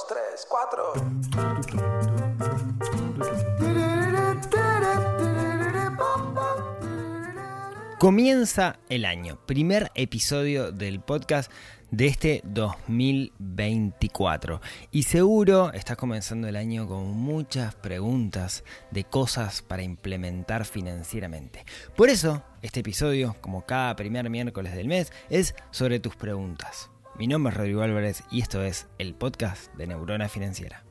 dos, tres, cuatro. Comienza el año, primer episodio del podcast de este 2024. Y seguro estás comenzando el año con muchas preguntas de cosas para implementar financieramente. Por eso, este episodio, como cada primer miércoles del mes, es sobre tus preguntas. Mi nombre es Rodrigo Álvarez y esto es el podcast de Neurona Financiera.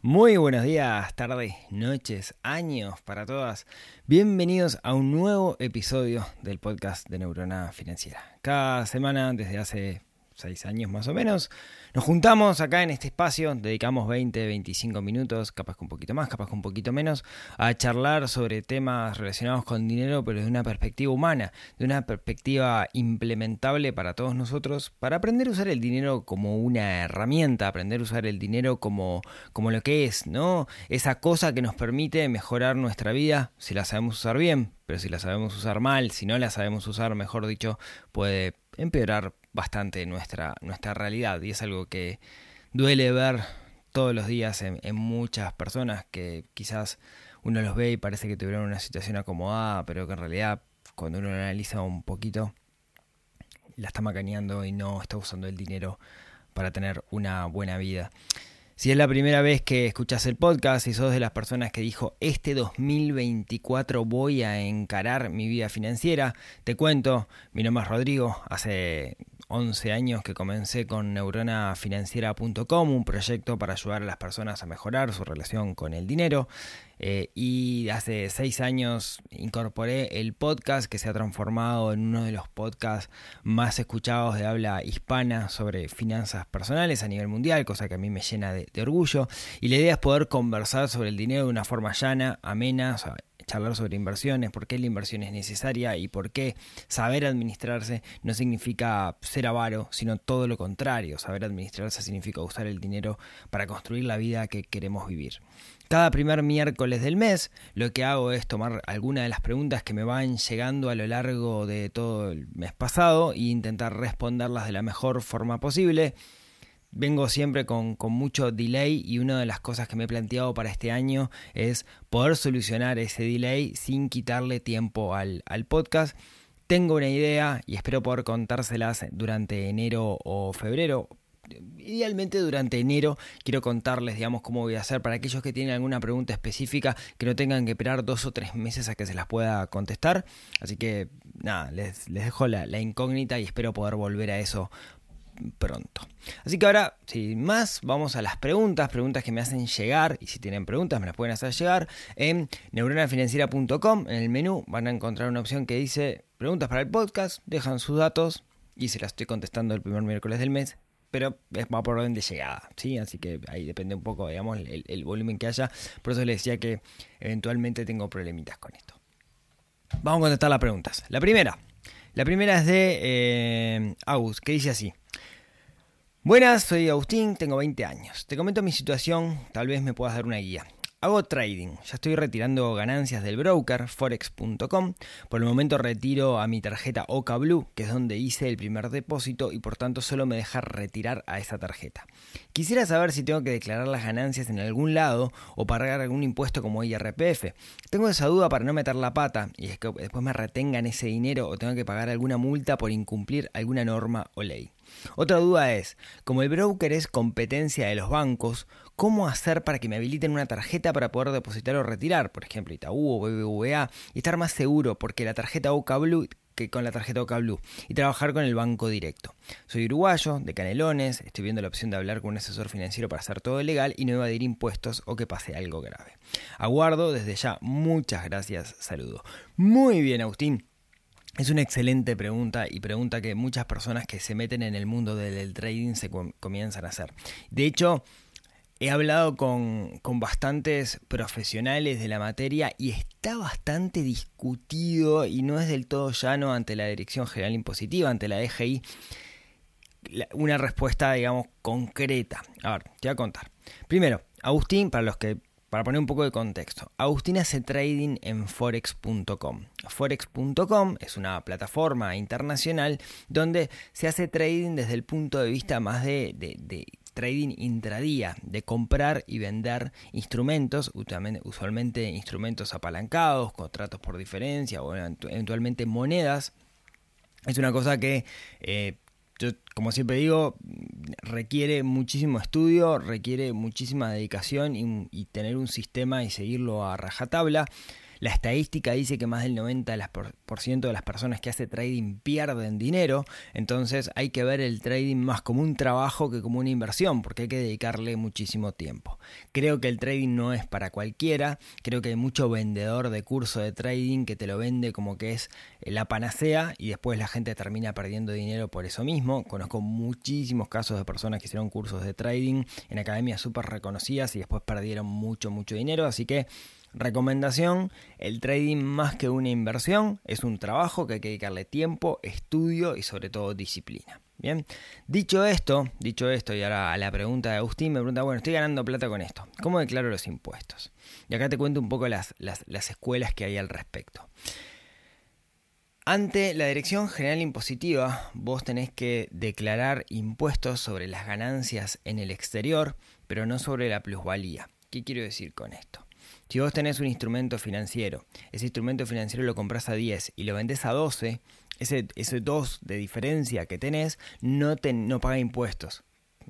Muy buenos días, tardes, noches, años para todas. Bienvenidos a un nuevo episodio del podcast de Neurona Financiera. Cada semana, desde hace seis años más o menos, nos juntamos acá en este espacio, dedicamos 20, 25 minutos, capaz que un poquito más, capaz que un poquito menos, a charlar sobre temas relacionados con dinero, pero de una perspectiva humana, de una perspectiva implementable para todos nosotros, para aprender a usar el dinero como una herramienta, aprender a usar el dinero como, como lo que es, ¿no? Esa cosa que nos permite mejorar nuestra vida si la sabemos usar bien, pero si la sabemos usar mal, si no la sabemos usar, mejor dicho, puede empeorar bastante nuestra, nuestra realidad y es algo que duele ver todos los días en, muchas personas que quizás uno los ve y parece que tuvieron una situación acomodada, pero que en realidad cuando uno analiza un poquito la está macaneando y no está usando el dinero para tener una buena vida. Si es la primera vez que escuchas el podcast y sos de las personas que dijo este 2024 voy a encarar mi vida financiera, te cuento, mi nombre es Rodrigo, hace 11 años que comencé con neuronafinanciera.com, un proyecto para ayudar a las personas a mejorar su relación con el dinero. Eh, y hace 6 años incorporé el podcast que se ha transformado en uno de los podcasts más escuchados de habla hispana sobre finanzas personales a nivel mundial, cosa que a mí me llena de, orgullo. Y la idea es poder conversar sobre el dinero de una forma llana, amena, charlar sobre inversiones, por qué la inversión es necesaria y por qué saber administrarse no significa ser avaro, sino todo lo contrario. Saber administrarse significa usar el dinero para construir la vida que queremos vivir. Cada primer miércoles del mes lo que hago es tomar algunas de las preguntas que me van llegando a lo largo de todo el mes pasado e intentar responderlas de la mejor forma posible vengo siempre con, mucho delay y una de las cosas que me he planteado para este año es poder solucionar ese delay sin quitarle tiempo al, al podcast. Tengo una idea y espero poder contárselas durante enero o febrero, idealmente durante enero quiero contarles, digamos, cómo voy a hacer para aquellos que tienen alguna pregunta específica que no tengan que esperar dos o tres meses a que se las pueda contestar. Así que nada, les, les dejo la, la, incógnita y espero poder volver a eso pronto. Así que ahora, sin más, vamos a las preguntas, preguntas que me hacen llegar, y si tienen preguntas me las pueden hacer llegar, en neuronafinanciera.com, en el menú van a encontrar una opción que dice preguntas para el podcast, dejan sus datos y se las estoy contestando el primer miércoles del mes, pero va por orden de llegada, ¿sí? Así que ahí depende un poco, digamos, el, volumen que haya, por eso les decía que eventualmente tengo problemitas con esto. Vamos a contestar las preguntas. La primera, la primera es de eh, que dice así. Buenas, soy Agustín, tengo 20 años. Te comento mi situación, tal vez me puedas dar una guía. Hago trading, ya estoy retirando ganancias del broker forex.com. Por el momento retiro a mi tarjeta Oca Blue, que es donde hice el primer depósito y por tanto solo me deja retirar a esa tarjeta. Quisiera saber si tengo que declarar las ganancias en algún lado o pagar algún impuesto como IRPF. Tengo esa duda para no meter la pata y es que después me retengan ese dinero o tengo que pagar alguna multa por incumplir alguna norma o ley. Otra duda es, como el broker es competencia de los bancos, ¿cómo hacer para que me habiliten una tarjeta para poder depositar o retirar? Por ejemplo, Itaú o BBVA, y estar más seguro porque la tarjeta Oca Blue que con la tarjeta Oca Blue y trabajar con el banco directo. Soy uruguayo, de Canelones, estoy viendo la opción de hablar con un asesor financiero para hacer todo legal y no evadir impuestos o que pase algo grave. Aguardo desde ya, muchas gracias, saludo. Muy bien, Agustín. Es una excelente pregunta y pregunta que muchas personas que se meten en el mundo del, trading se comienzan a hacer. De hecho, he hablado con, bastantes profesionales de la materia y está bastante discutido y no es del todo llano ante la Dirección General Impositiva, ante la DGI, una respuesta, digamos, concreta. A ver, te voy a contar. Primero, Agustín, para los que para poner un poco de contexto, Agustín hace trading en forex.com. Forex.com es una plataforma internacional donde se hace trading desde el punto de vista más de, trading intradía, de comprar y vender instrumentos, usualmente instrumentos apalancados, contratos por diferencia o eventualmente monedas. Es una cosa que eh, yo, como siempre digo, requiere muchísimo estudio, requiere muchísima dedicación y, y tener un sistema y seguirlo a rajatabla. La estadística dice que más del 90% de las personas que hace trading pierden dinero, entonces hay que ver el trading más como un trabajo que como una inversión, porque hay que dedicarle muchísimo tiempo. Creo que el trading no es para cualquiera, creo que hay mucho vendedor de curso de trading que te lo vende como que es la panacea y después la gente termina perdiendo dinero por eso mismo. Conozco muchísimos casos de personas que hicieron cursos de trading en academias súper reconocidas y después perdieron mucho, mucho dinero, así que Recomendación, el trading más que una inversión es un trabajo que hay que dedicarle tiempo, estudio y sobre todo disciplina. Bien, dicho esto, dicho esto y ahora a la pregunta de Agustín, me pregunta, bueno, estoy ganando plata con esto, ¿cómo declaro los impuestos? Y acá te cuento un poco las, las escuelas que hay al respecto. Ante la Dirección General Impositiva, vos tenés que declarar impuestos sobre las ganancias en el exterior, pero no sobre la plusvalía. ¿Qué quiero decir con esto? Si vos tenés un instrumento financiero, ese instrumento financiero lo compras a 10 y lo vendés a 12, ese, ese 2 de diferencia que tenés no, te, no paga impuestos.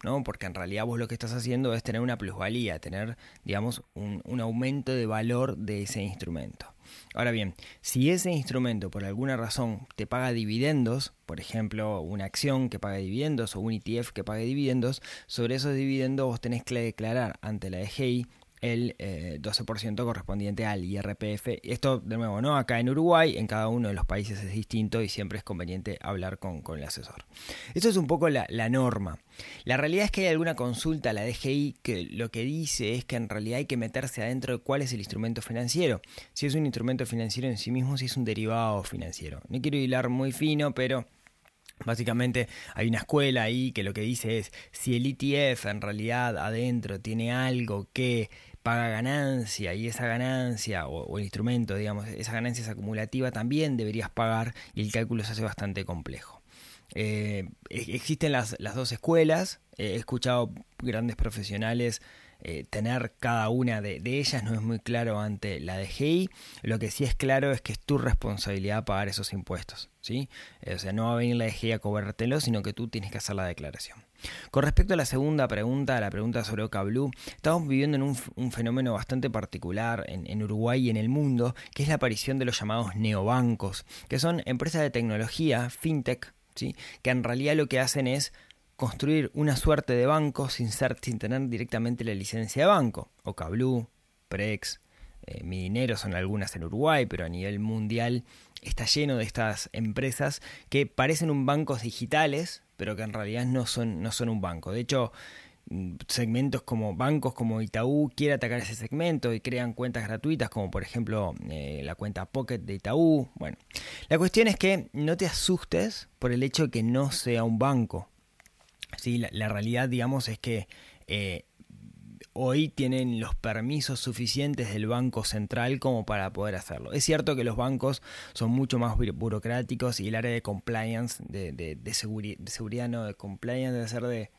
¿no? Porque en realidad vos lo que estás haciendo es tener una plusvalía, tener, digamos, un, un aumento de valor de ese instrumento. Ahora bien, si ese instrumento por alguna razón te paga dividendos, por ejemplo, una acción que paga dividendos o un ETF que paga dividendos, sobre esos dividendos vos tenés que declarar ante la DGI el 12% eh, correspondiente al IRPF. Esto, de nuevo, no acá en Uruguay, en cada uno de los países es distinto y siempre es conveniente hablar con, el asesor. Esto es un poco la, norma. La realidad es que hay alguna consulta a la DGI que lo que dice es que en realidad hay que meterse adentro de cuál es el instrumento financiero. Si es un instrumento financiero en sí mismo, si es un derivado financiero. No quiero hilar muy fino, pero... Básicamente hay una escuela ahí que lo que dice es si el ETF en realidad adentro tiene algo que paga ganancia y esa ganancia o, el instrumento, digamos, esa ganancia es acumulativa, también deberías pagar y el cálculo se hace bastante complejo. Eh, existen las, las, dos escuelas, he escuchado grandes profesionales eh, tener cada una de, ellas, no es muy claro ante la DGI, lo que sí es claro es que es tu responsabilidad pagar esos impuestos, ¿sí? o sea, no va a venir la DGI a cobrártelo, sino que tú tienes que hacer la declaración. Con respecto a la segunda pregunta, la pregunta sobre Oca Blue, estamos viviendo en un, fenómeno bastante particular en, Uruguay y en el mundo, que es la aparición de los llamados neobancos, que son empresas de tecnología, fintech, que en realidad lo que hacen es construir una suerte de banco sin, ser, sin tener directamente la licencia de banco. Oca Blue, Prex, eh, Mi Dinero son algunas en Uruguay, pero a nivel mundial está lleno de estas empresas que parecen un bancos digitales, pero que en realidad no son, no son un banco. De hecho, segmentos como bancos como Itaú quiere atacar ese segmento y crean cuentas gratuitas como por ejemplo eh, la cuenta Pocket de Itaú. Bueno, la cuestión es que no te asustes por el hecho de que no sea un banco. ¿sí? La, realidad digamos es que eh, hoy tienen los permisos suficientes del Banco Central como para poder hacerlo. Es cierto que los bancos son mucho más burocráticos y el área de compliance, de, de, de seguridad, no, de compliance debe ser de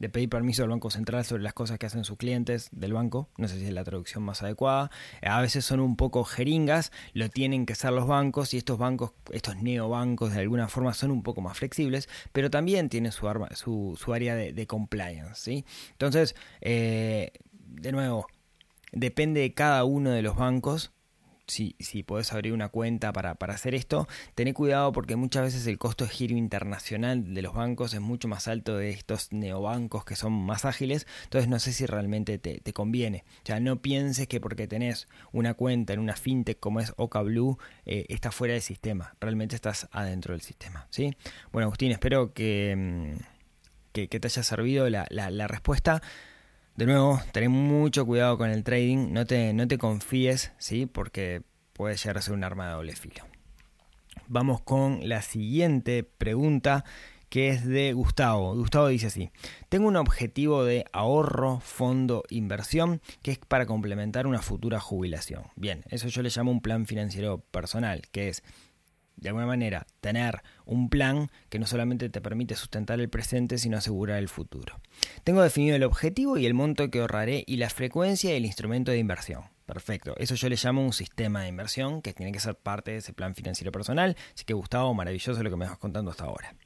de pedir permiso al Banco Central sobre las cosas que hacen sus clientes del banco, no sé si es la traducción más adecuada, a veces son un poco jeringas, lo tienen que ser los bancos y estos bancos, estos neobancos de alguna forma son un poco más flexibles, pero también tienen su, arma, su, su área de, compliance. Entonces, eh, de nuevo, depende de cada uno de los bancos si, si podés abrir una cuenta para, hacer esto, tené cuidado porque muchas veces el costo de giro internacional de los bancos es mucho más alto de estos neobancos que son más ágiles, entonces no sé si realmente te, conviene. O sea, no pienses que porque tenés una cuenta en una fintech como es Oca Blue, eh, está fuera del sistema, realmente estás adentro del sistema. ¿sí? Bueno, Agustín, espero que, mm, que, te haya servido la, la respuesta. De nuevo, ten mucho cuidado con el trading, no te, no te confíes, ¿sí? porque puede llegar a ser un arma de doble filo. Vamos con la siguiente pregunta que es de Gustavo. Gustavo dice así, tengo un objetivo de ahorro, fondo, inversión, que es para complementar una futura jubilación. Bien, eso yo le llamo un plan financiero personal, que es de alguna manera, tener un plan que no solamente te permite sustentar el presente, sino asegurar el futuro. Tengo definido el objetivo y el monto que ahorraré y la frecuencia del instrumento de inversión. Perfecto, eso yo le llamo un sistema de inversión que tiene que ser parte de ese plan financiero personal. Así que Gustavo, maravilloso lo que me vas contando hasta ahora.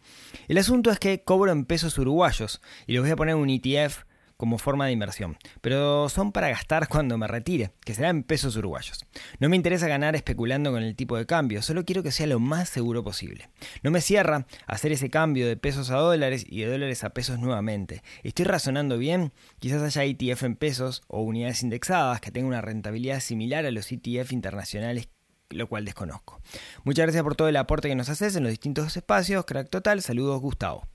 El asunto es que cobro en pesos uruguayos y les voy a poner un ETF como forma de inversión, pero son para gastar cuando me retire, que será en pesos uruguayos. No me interesa ganar especulando con el tipo de cambio, solo quiero que sea lo más seguro posible. No me cierra hacer ese cambio de pesos a dólares y de dólares a pesos nuevamente. Estoy razonando bien, quizás haya ETF en pesos o unidades indexadas que tengan una rentabilidad similar a los ETF internacionales lo cual desconozco. Muchas gracias por todo el aporte que nos haces en los distintos espacios, crack total, saludos Gustavo.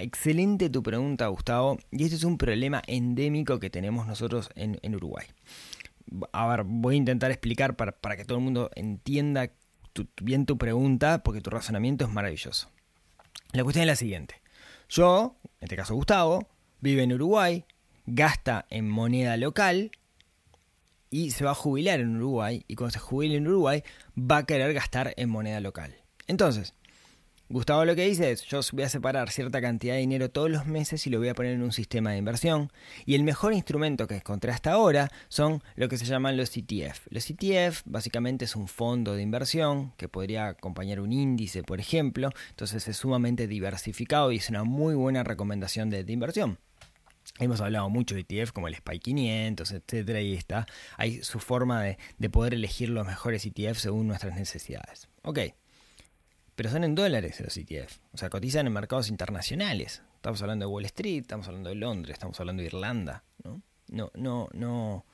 excelente tu pregunta Gustavo, y este es un problema endémico que tenemos nosotros en, Uruguay. A ver, voy a intentar explicar para, que todo el mundo entienda bien tu pregunta, porque tu razonamiento es maravilloso. La cuestión es la siguiente. Yo, en este caso Gustavo, vive en Uruguay, gasta en moneda local, y se va a jubilar en Uruguay y cuando se jubile en Uruguay va a querer gastar en moneda local. Entonces, Gustavo lo que dice es, yo voy a separar cierta cantidad de dinero todos los meses y lo voy a poner en un sistema de inversión. Y el mejor instrumento que encontré hasta ahora son lo que se llaman los ETF. Los ETF básicamente es un fondo de inversión que podría acompañar un índice, por ejemplo. Entonces es sumamente diversificado y es una muy buena recomendación de inversión. Hemos hablado mucho de ETF como el SPY 500, etcétera, y está. Hay su forma de, poder elegir los mejores ETF según nuestras necesidades. Ok, pero son en dólares los ETF, o sea, cotizan en mercados internacionales. Estamos hablando de Wall Street, estamos hablando de Londres, estamos hablando de Irlanda, ¿no? No, no, no.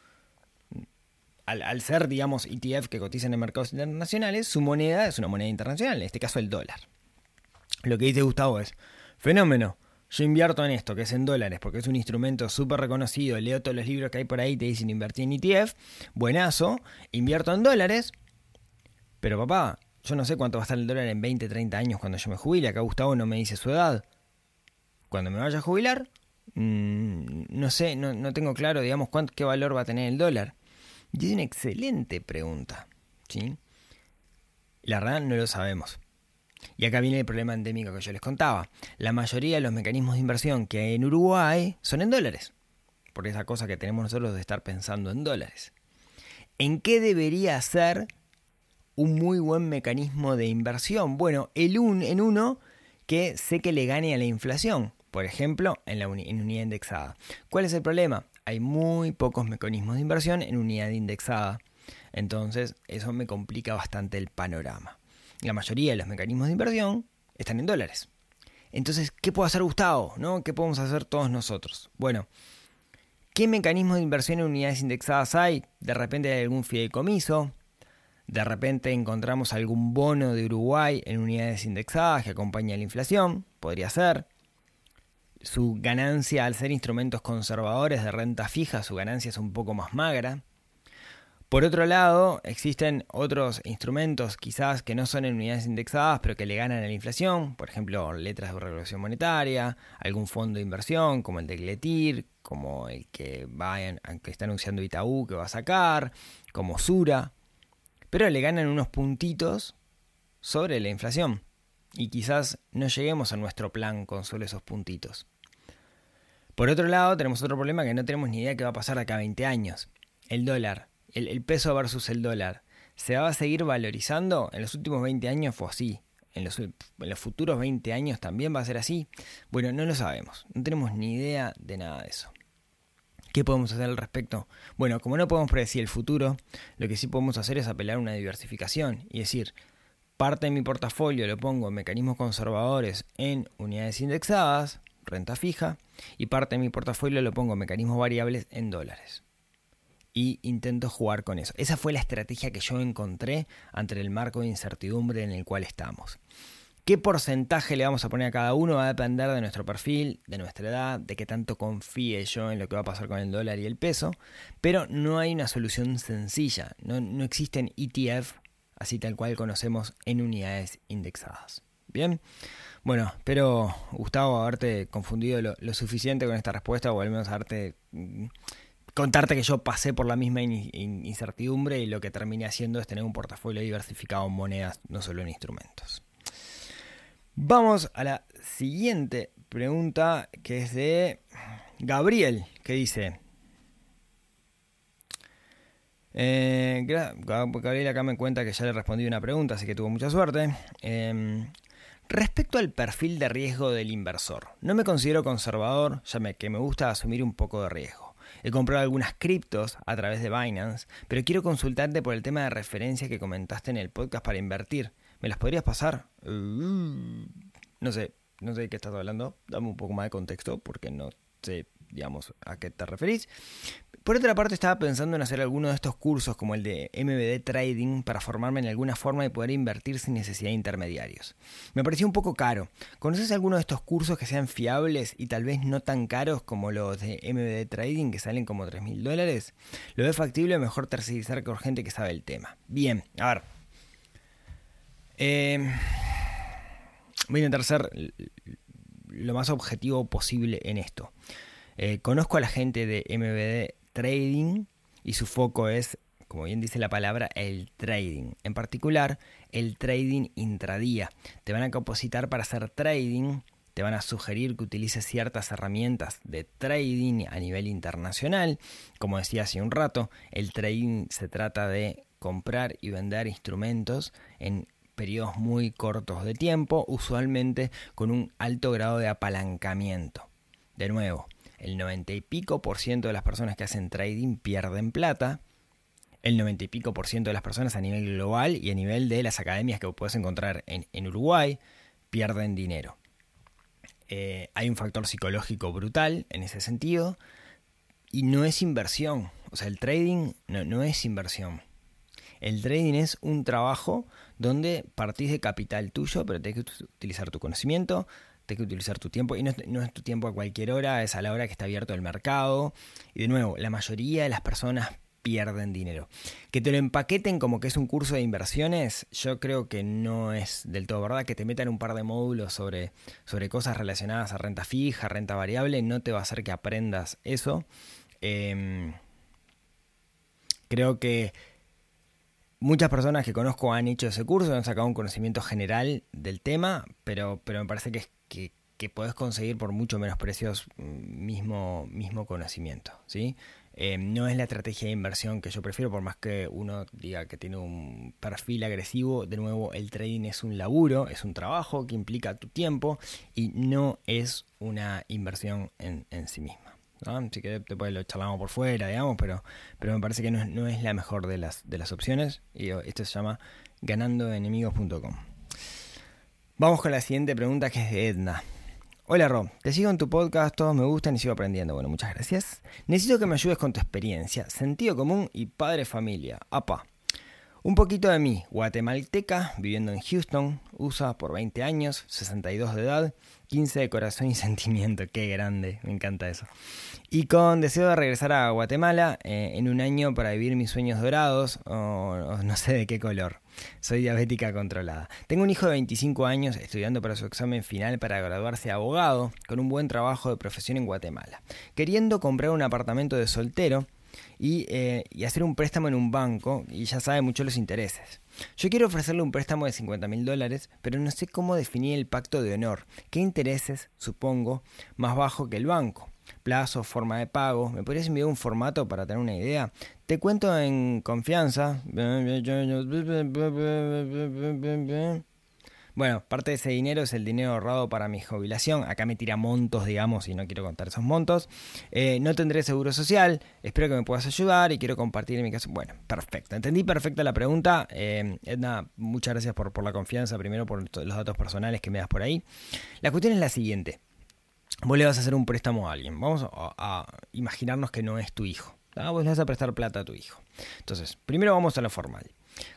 Al, al ser, digamos, ETF que cotizan en mercados internacionales, su moneda es una moneda internacional, en este caso el dólar. Lo que dice Gustavo es, fenómeno, yo invierto en esto, que es en dólares, porque es un instrumento súper reconocido, leo todos los libros que hay por ahí, te dicen invertir en ETF, buenazo, invierto en dólares, pero papá, yo no sé cuánto va a estar el dólar en 20, 30 años cuando yo me jubile, acá Gustavo no me dice su edad. Cuando me vaya a jubilar, mm, no sé, no, tengo claro, digamos, cuánto, qué valor va a tener el dólar. Y es una excelente pregunta, ¿sí? La verdad no lo sabemos. Y acá viene el problema endémico que yo les contaba. La mayoría de los mecanismos de inversión que hay en Uruguay son en dólares. Por esa cosa que tenemos nosotros de estar pensando en dólares. ¿En qué debería ser un muy buen mecanismo de inversión? Bueno, el un, en uno que sé que le gane a la inflación. Por ejemplo, en la en unidad indexada. ¿Cuál es el problema? Hay muy pocos mecanismos de inversión en unidad indexada. Entonces, eso me complica bastante el panorama la mayoría de los mecanismos de inversión están en dólares. Entonces, ¿qué puede hacer Gustavo? ¿no? ¿Qué podemos hacer todos nosotros? Bueno, ¿qué mecanismos de inversión en unidades indexadas hay? De repente hay algún fideicomiso, de repente encontramos algún bono de Uruguay en unidades indexadas que acompaña la inflación, podría ser. Su ganancia al ser instrumentos conservadores de renta fija, su ganancia es un poco más magra. Por otro lado, existen otros instrumentos quizás que no son en unidades indexadas, pero que le ganan a la inflación, por ejemplo, letras de regulación monetaria, algún fondo de inversión como el de Gletir, como el que, va que está anunciando Itaú que va a sacar, como Sura, pero le ganan unos puntitos sobre la inflación y quizás no lleguemos a nuestro plan con solo esos puntitos. Por otro lado, tenemos otro problema que no tenemos ni idea qué va a pasar acá a 20 años. El dólar el, peso versus el dólar, ¿se va a seguir valorizando? En los últimos 20 años fue así. En los, en los, futuros 20 años también va a ser así? Bueno, no lo sabemos. No tenemos ni idea de nada de eso. ¿Qué podemos hacer al respecto? Bueno, como no podemos predecir el futuro, lo que sí podemos hacer es apelar a una diversificación y decir, parte de mi portafolio lo pongo en mecanismos conservadores en unidades indexadas, renta fija, y parte de mi portafolio lo pongo en mecanismos variables en dólares y intento jugar con eso. Esa fue la estrategia que yo encontré ante el marco de incertidumbre en el cual estamos. ¿Qué porcentaje le vamos a poner a cada uno? Va a depender de nuestro perfil, de nuestra edad, de qué tanto confíe yo en lo que va a pasar con el dólar y el peso, pero no hay una solución sencilla, no, no existen ETF así tal cual conocemos en unidades indexadas. Bien. Bueno, espero, Gustavo, haberte confundido lo, suficiente con esta respuesta o al menos haberte mm, contarte que yo pasé por la misma incertidumbre y lo que terminé haciendo es tener un portafolio diversificado en monedas, no solo en instrumentos. Vamos a la siguiente pregunta que es de Gabriel, que dice... Eh, Gabriel acá me cuenta que ya le respondí una pregunta, así que tuvo mucha suerte. Em, respecto al perfil de riesgo del inversor, no me considero conservador, ya que me gusta asumir un poco de riesgo. He comprado algunas criptos a través de Binance, pero quiero consultarte por el tema de referencia que comentaste en el podcast para invertir. ¿Me las podrías pasar? Uh, no sé, no sé de qué estás hablando. Dame un poco más de contexto porque no sé, digamos, a qué te referís. Por otra parte, estaba pensando en hacer alguno de estos cursos como el de MBD Trading para formarme en alguna forma y poder invertir sin necesidad de intermediarios. Me pareció un poco caro. ¿Conoces alguno de estos cursos que sean fiables y tal vez no tan caros como los de MBD Trading que salen como 3 mil dólares? Lo ve factible, mejor tercerizar con gente que sabe el tema. Bien, a ver. Eh, voy a intentar ser lo más objetivo posible en esto. Eh, conozco a la gente de MBD Trading y su foco es, como bien dice la palabra, el trading. En particular, el trading intradía. Te van a capacitar para hacer trading, te van a sugerir que utilices ciertas herramientas de trading a nivel internacional. Como decía hace un rato, el trading se trata de comprar y vender instrumentos en periodos muy cortos de tiempo, usualmente con un alto grado de apalancamiento. De nuevo, el 90 y pico por ciento de las personas que hacen trading pierden plata. El 90 y pico por ciento de las personas a nivel global y a nivel de las academias que puedes encontrar en, Uruguay pierden dinero. Eh, hay un factor psicológico brutal en ese sentido y no es inversión. O sea, el trading no, no es inversión. El trading es un trabajo donde partís de capital tuyo, pero tienes que utilizar tu conocimiento, tienes que utilizar tu tiempo, y no es, tu tiempo a cualquier hora, es a la hora que está abierto el mercado. Y de nuevo, la mayoría de las personas pierden dinero. Que te lo empaqueten como que es un curso de inversiones, yo creo que no es del todo verdad. Que te metan un par de módulos sobre, sobre cosas relacionadas a renta fija, renta variable, no te va a hacer que aprendas eso. Em, creo que Muchas personas que conozco han hecho ese curso, han sacado un conocimiento general del tema, pero, pero me parece que, que, podés conseguir por mucho menos precios mm, mismo, mismo conocimiento. ¿sí? Eh, no es la estrategia de inversión que yo prefiero, por más que uno diga que tiene un perfil agresivo. De nuevo, el trading es un laburo, es un trabajo que implica tu tiempo y no es una inversión en sí misma. Si que después lo charlamos por fuera, digamos, pero, pero me parece que no es, la mejor de las, de las opciones. Y esto se llama ganandoenemigos.com. Vamos con la siguiente pregunta que es de Edna. Hola Rob, te sigo en tu podcast, todos me gustan y sigo aprendiendo. Bueno, muchas gracias. Necesito que me ayudes con tu experiencia, sentido común y padre familia. Apa. Un poquito de mí, guatemalteca, viviendo en Houston, USA por 20 años, 62 de edad, 15 de corazón y sentimiento, qué grande, me encanta eso. Y con deseo de regresar a Guatemala eh, en un año para vivir mis sueños dorados, o, no sé de qué color. Soy diabética controlada. Tengo un hijo de 25 años estudiando para su examen final para graduarse abogado, con un buen trabajo de profesión en Guatemala. Queriendo comprar un apartamento de soltero, eh, y, hacer un préstamo en un banco y ya sabe mucho los intereses. Yo quiero ofrecerle un préstamo de 50 mil dólares, pero no sé cómo definir el pacto de honor. ¿Qué intereses, supongo, más bajo que el banco? Plazo, forma de pago. ¿Me podrías enviar un formato para tener una idea? Te cuento en confianza. Bueno, parte de ese dinero es el dinero ahorrado para mi jubilación. Acá me tira montos, digamos, y no quiero contar esos montos. Eh, no tendré seguro social. Espero que me puedas ayudar y quiero compartir en mi caso. Bueno, perfecto. Entendí perfecta la pregunta. Eh, Edna, muchas gracias por, por la confianza. Primero por los datos personales que me das por ahí. La cuestión es la siguiente. Vos le vas a hacer un préstamo a alguien. Vamos a, imaginarnos que no es tu hijo. Vos le vas a prestar plata a tu hijo. Entonces, primero vamos a lo formal.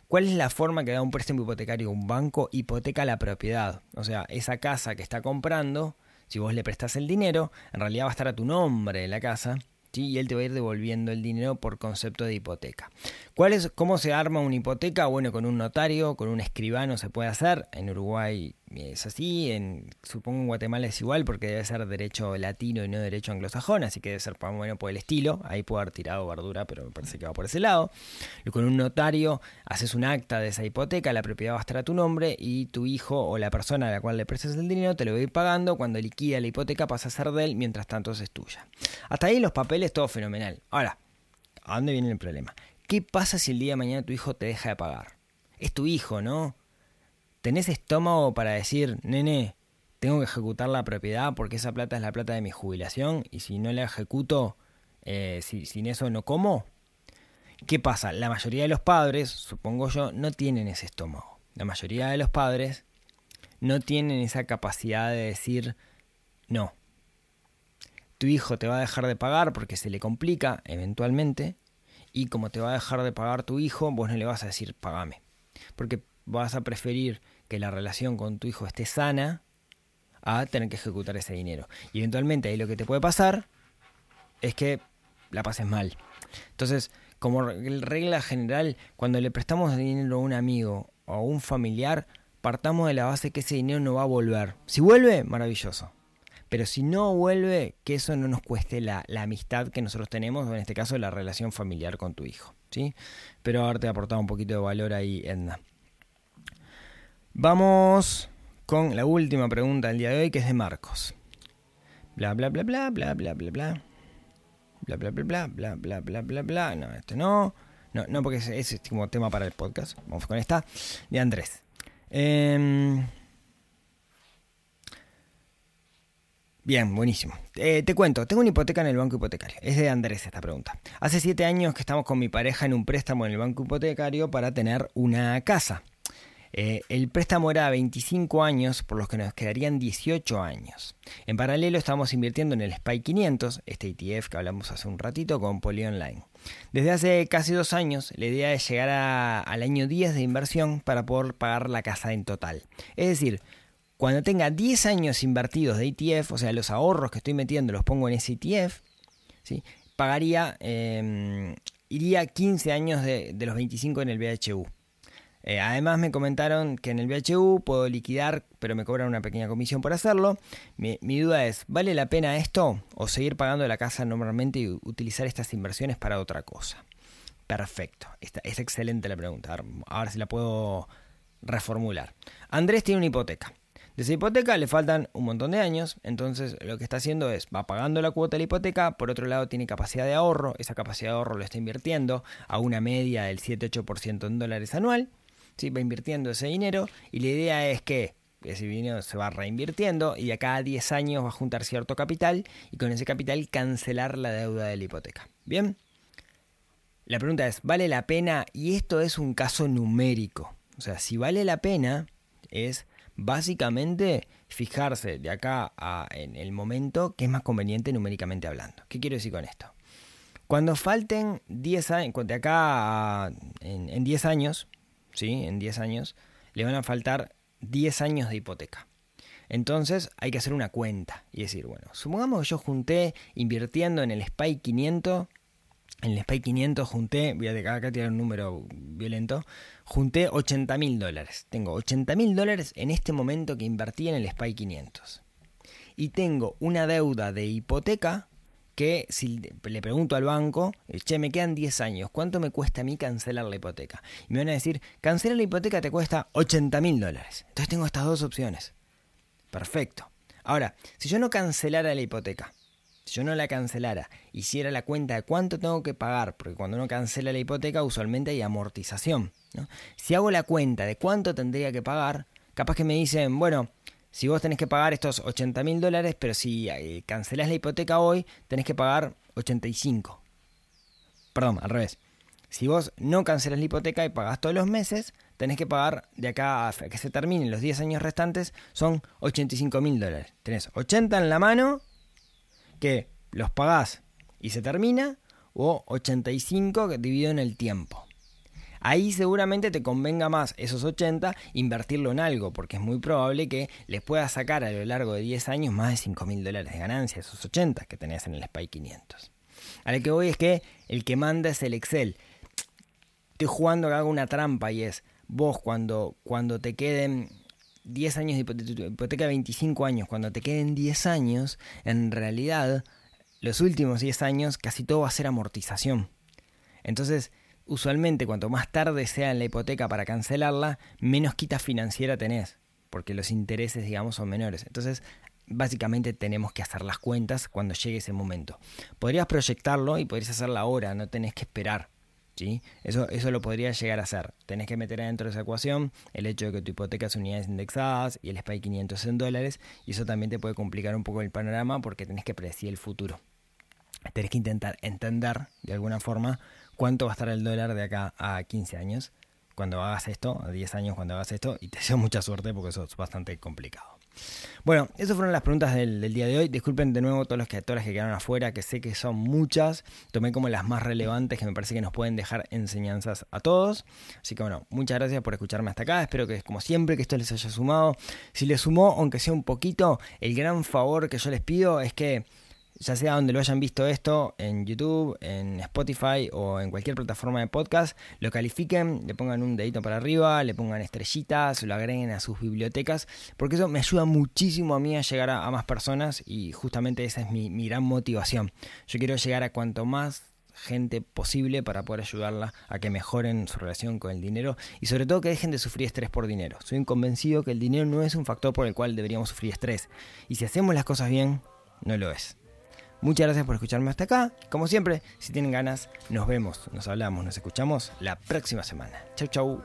¿Cuál es la forma que da un préstamo hipotecario? Un banco hipoteca la propiedad. O sea, esa casa que está comprando, si vos le prestás el dinero, en realidad va a estar a tu nombre la casa. ¿sí? Y él te va a ir devolviendo el dinero por concepto de hipoteca. ¿Cuál ¿Cómo se arma una hipoteca? Bueno, con un notario, con un escribano se puede hacer. En Uruguay es así, en, supongo en Guatemala es igual porque debe ser derecho latino y no derecho anglosajón, así que debe ser más o por el estilo, ahí puedo haber tirado verdura, pero me parece que va por ese lado. Y con un notario haces un acta de esa hipoteca, la propiedad va a estar a tu nombre y tu hijo o la persona a la cual le prestas el dinero te lo va a ir pagando, cuando liquida la hipoteca pasa a ser de él, mientras tanto es tuya. Hasta ahí los papeles, todo fenomenal. Ahora, ¿a dónde viene el problema? ¿Qué pasa si el día de mañana tu hijo te deja de pagar? Es tu hijo, ¿no? ¿Tenés estómago para decir, nene, tengo que ejecutar la propiedad porque esa plata es la plata de mi jubilación y si no la ejecuto, eh, si, sin eso no como? ¿Qué pasa? La mayoría de los padres, supongo yo, no tienen ese estómago. La mayoría de los padres no tienen esa capacidad de decir, no, tu hijo te va a dejar de pagar porque se le complica eventualmente y como te va a dejar de pagar tu hijo, vos no le vas a decir, pagame. Porque vas a preferir que la relación con tu hijo esté sana a tener que ejecutar ese dinero. Y eventualmente ahí lo que te puede pasar es que la pases mal. Entonces, como regla general, cuando le prestamos dinero a un amigo o a un familiar, partamos de la base que ese dinero no va a volver. Si vuelve, maravilloso. Pero si no vuelve, que eso no nos cueste la, amistad que nosotros tenemos, o en este caso la relación familiar con tu hijo. ¿sí? Pero haberte aportado un poquito de valor ahí, Edna. Vamos con la última pregunta del día de hoy, que es de Marcos. Bla bla bla bla bla bla bla bla. Bla bla bla bla bla bla bla bla bla. No, este no. No, no, porque ese es como tema para el podcast. Vamos con esta. De Andrés. Bien, buenísimo. te cuento, tengo una hipoteca en el banco hipotecario. Es de Andrés esta pregunta. Hace siete años que estamos con mi pareja en un préstamo en el banco hipotecario para tener una casa. Eh, el préstamo era a 25 años, por los que nos quedarían 18 años. En paralelo estamos invirtiendo en el SPY 500, este ETF que hablamos hace un ratito con Poly Online. Desde hace casi dos años, la idea es llegar al año 10 de inversión para poder pagar la casa en total. Es decir, cuando tenga 10 años invertidos de ETF, o sea, los ahorros que estoy metiendo los pongo en ese ETF, ¿sí? pagaría, em, iría 15 años de, de los 25 en el BHU. Eh, además me comentaron que en el BHU puedo liquidar, pero me cobran una pequeña comisión por hacerlo. Mi, duda es, ¿vale la pena esto o seguir pagando la casa normalmente y utilizar estas inversiones para otra cosa? Perfecto, es excelente la pregunta. Ahora sí la puedo reformular. Andrés tiene una hipoteca. De esa hipoteca le faltan un montón de años, entonces lo que está haciendo es, va pagando la cuota de la hipoteca, por otro lado tiene capacidad de ahorro, esa capacidad de ahorro lo está invirtiendo a una media del 7-8% en dólares anual, ¿sí? va invirtiendo ese dinero y la idea es que ese dinero se va reinvirtiendo y de acá a 10 años va a juntar cierto capital y con ese capital cancelar la deuda de la hipoteca. Bien, la pregunta es, ¿vale la pena? Y esto es un caso numérico. O sea, si vale la pena es básicamente fijarse de acá a en el momento que es más conveniente numéricamente hablando. ¿Qué quiero decir con esto? Cuando falten 10 años, de acá a, en, en 10 años, ¿sí? en 10 años, le van a faltar 10 años de hipoteca. Entonces hay que hacer una cuenta y decir, bueno, supongamos que yo junté invirtiendo en el SPY 500, en el SPY 500 junté, voy a acá tirar un número violento, junté 80 mil dólares. Tengo 80 mil dólares en este momento que invertí en el SPY 500. Y tengo una deuda de hipoteca que si le pregunto al banco, eh, che, me quedan 10 años, ¿cuánto me cuesta a mí cancelar la hipoteca? Y me van a decir, cancelar la hipoteca te cuesta 80 mil dólares. Entonces tengo estas dos opciones. Perfecto. Ahora, si yo no cancelara la hipoteca, si yo no la cancelara, hiciera la cuenta de cuánto tengo que pagar, porque cuando uno cancela la hipoteca usualmente hay amortización. Si hago la cuenta de cuánto tendría que pagar, capaz que me dicen, bueno, si vos tenés que pagar estos 80 mil dólares, pero si eh, cancelás la hipoteca hoy, tenés que pagar 85. Perdón, al revés. Si vos no cancelás la hipoteca y pagás todos los meses, tenés que pagar de acá a que se terminen los 10 años restantes, son 85 mil dólares. Tenés 80 en la mano, que los pagás y se termina, o 85 dividido en el tiempo. Ahí seguramente te convenga más esos 80 invertirlo en algo, porque es muy probable que les puedas sacar a lo largo de 10 años más de 5 mil dólares de ganancia, esos 80 que tenés en el SPY 500. A lo que voy es que el que manda es el Excel. Estoy jugando que hago una trampa y es vos cuando, cuando te queden 10 años de hipoteca de 25 años, cuando te queden 10 años, en realidad los últimos 10 años casi todo va a ser amortización. Entonces, usualmente cuanto más tarde sea en la hipoteca para cancelarla, menos quita financiera tenés, porque los intereses, digamos, son menores. Entonces, básicamente tenemos que hacer las cuentas cuando llegue ese momento. Podrías proyectarlo y podrías hacerlo ahora, no tenés que esperar. ¿Sí? Eso, eso lo podría llegar a hacer. Tenés que meter adentro de esa ecuación el hecho de que tu hipoteca es unidades indexadas y el SPY 500 en dólares, y eso también te puede complicar un poco el panorama porque tenés que predecir el futuro. Tenés que intentar entender de alguna forma cuánto va a estar el dólar de acá a 15 años, cuando hagas esto, a 10 años cuando hagas esto, y te deseo mucha suerte porque eso es bastante complicado. Bueno, esas fueron las preguntas del, día de hoy. Disculpen de nuevo todos los que, todas que quedaron afuera, que sé que son muchas. Tomé como las más relevantes que me parece que nos pueden dejar enseñanzas a todos. Así que bueno, muchas gracias por escucharme hasta acá. Espero que como siempre que esto les haya sumado. Si les sumó, aunque sea un poquito, el gran favor que yo les pido es que ya sea donde lo hayan visto esto, en YouTube, en Spotify o en cualquier plataforma de podcast, lo califiquen, le pongan un dedito para arriba, le pongan estrellitas, lo agreguen a sus bibliotecas, porque eso me ayuda muchísimo a mí a llegar a, más personas y justamente esa es mi, gran motivación. Yo quiero llegar a cuanto más gente posible para poder ayudarla a que mejoren su relación con el dinero y sobre todo que dejen de sufrir estrés por dinero. Soy convencido que el dinero no es un factor por el cual deberíamos sufrir estrés y si hacemos las cosas bien, no lo es. Muchas gracias por escucharme hasta acá. Como siempre, si tienen ganas, nos vemos, nos hablamos, nos escuchamos la próxima semana. Chau, chau.